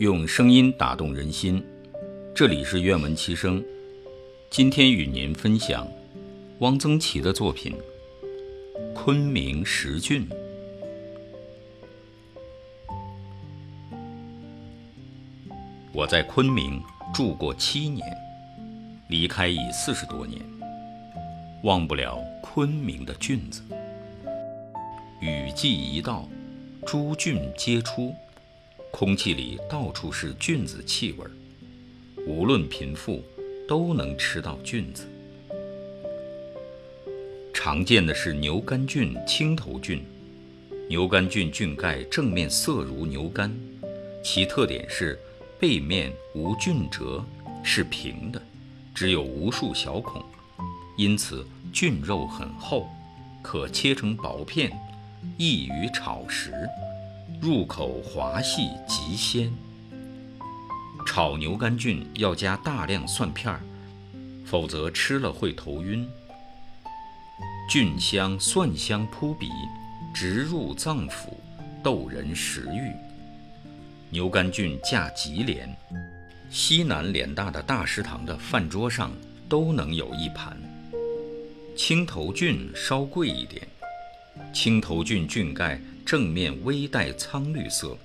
用声音打动人心，这里是愿闻其声。今天与您分享汪曾祺的作品《昆明十郡》。我在昆明住过七年，离开已四十多年，忘不了昆明的郡子。雨季一到，诸郡皆出。空气里到处是菌子气味儿，无论贫富，都能吃到菌子。常见的是牛肝菌、青头菌。牛肝菌菌盖正面色如牛肝，其特点是背面无菌褶，是平的，只有无数小孔，因此菌肉很厚，可切成薄片，易于炒食。入口滑细极鲜。炒牛肝菌要加大量蒜片儿，否则吃了会头晕。菌香蒜香扑鼻，直入脏腑，逗人食欲。牛肝菌价极廉，西南联大的大食堂的饭桌上都能有一盘。青头菌稍贵一点，青头菌菌盖。正面微带苍绿色，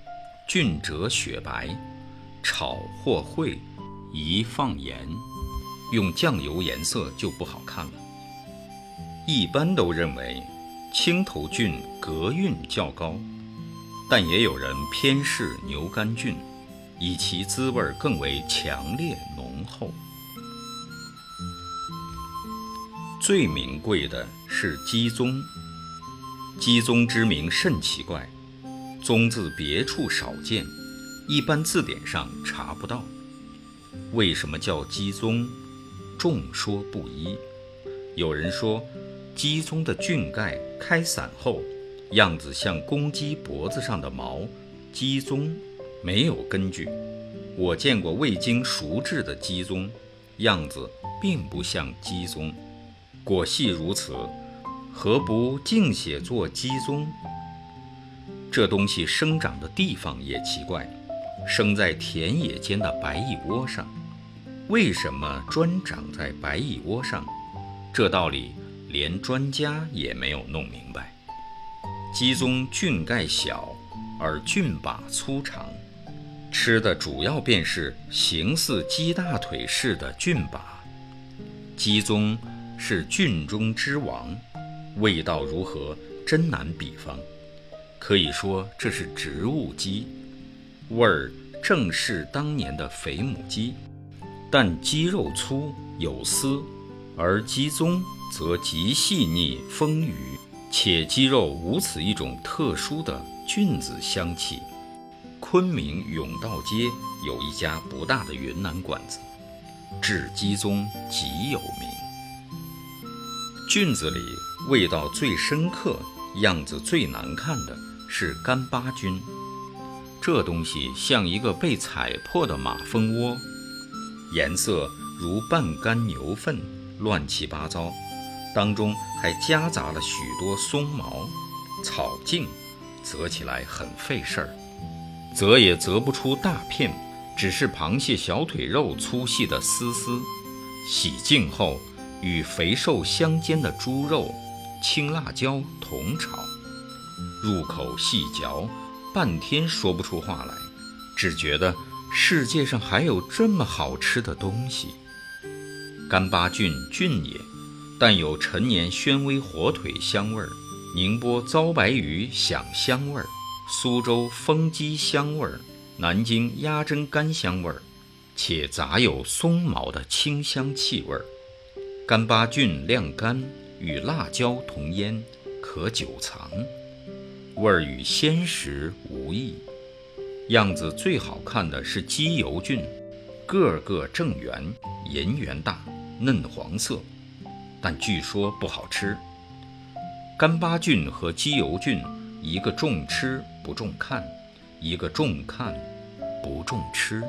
菌褶雪白，炒或烩，宜放盐，用酱油颜色就不好看了。一般都认为青头菌格韵较高，但也有人偏嗜牛肝菌，以其滋味更为强烈浓厚。最名贵的是鸡枞。鸡枞之名甚奇怪，枞字别处少见，一般字典上查不到。为什么叫鸡枞？众说不一。有人说，鸡枞的菌盖开散后，样子像公鸡脖子上的毛，鸡枞没有根据。我见过未经熟制的鸡枞，样子并不像鸡枞。果系如此。何不净写作鸡枞？这东西生长的地方也奇怪，生在田野间的白蚁窝上。为什么专长在白蚁窝上？这道理连专家也没有弄明白。鸡枞菌盖小，而菌把粗长，吃的主要便是形似鸡大腿似的菌把。鸡枞是菌中之王。味道如何，真难比方。可以说这是植物鸡，味儿正是当年的肥母鸡，但鸡肉粗有丝，而鸡枞则极细腻丰腴，且鸡肉无此一种特殊的菌子香气。昆明甬道街有一家不大的云南馆子，制鸡枞极有名。菌子里。味道最深刻、样子最难看的是干巴菌，这东西像一个被踩破的马蜂窝，颜色如半干牛粪，乱七八糟，当中还夹杂了许多松毛、草茎，择起来很费事儿，择也择不出大片，只是螃蟹小腿肉粗细的丝丝。洗净后，与肥瘦相间的猪肉。青辣椒同炒，入口细嚼，半天说不出话来，只觉得世界上还有这么好吃的东西。干巴菌菌也，但有陈年宣威火腿香味儿，宁波糟白鱼响香味儿，苏州风鸡香味儿，南京鸭胗干香味儿，且杂有松毛的清香气味儿。干巴菌晾干。与辣椒同腌，可久藏，味儿与鲜食无异。样子最好看的是鸡油菌，个个正圆，银圆大，嫩黄色，但据说不好吃。干巴菌和鸡油菌，一个重吃不重看，一个重看不重吃。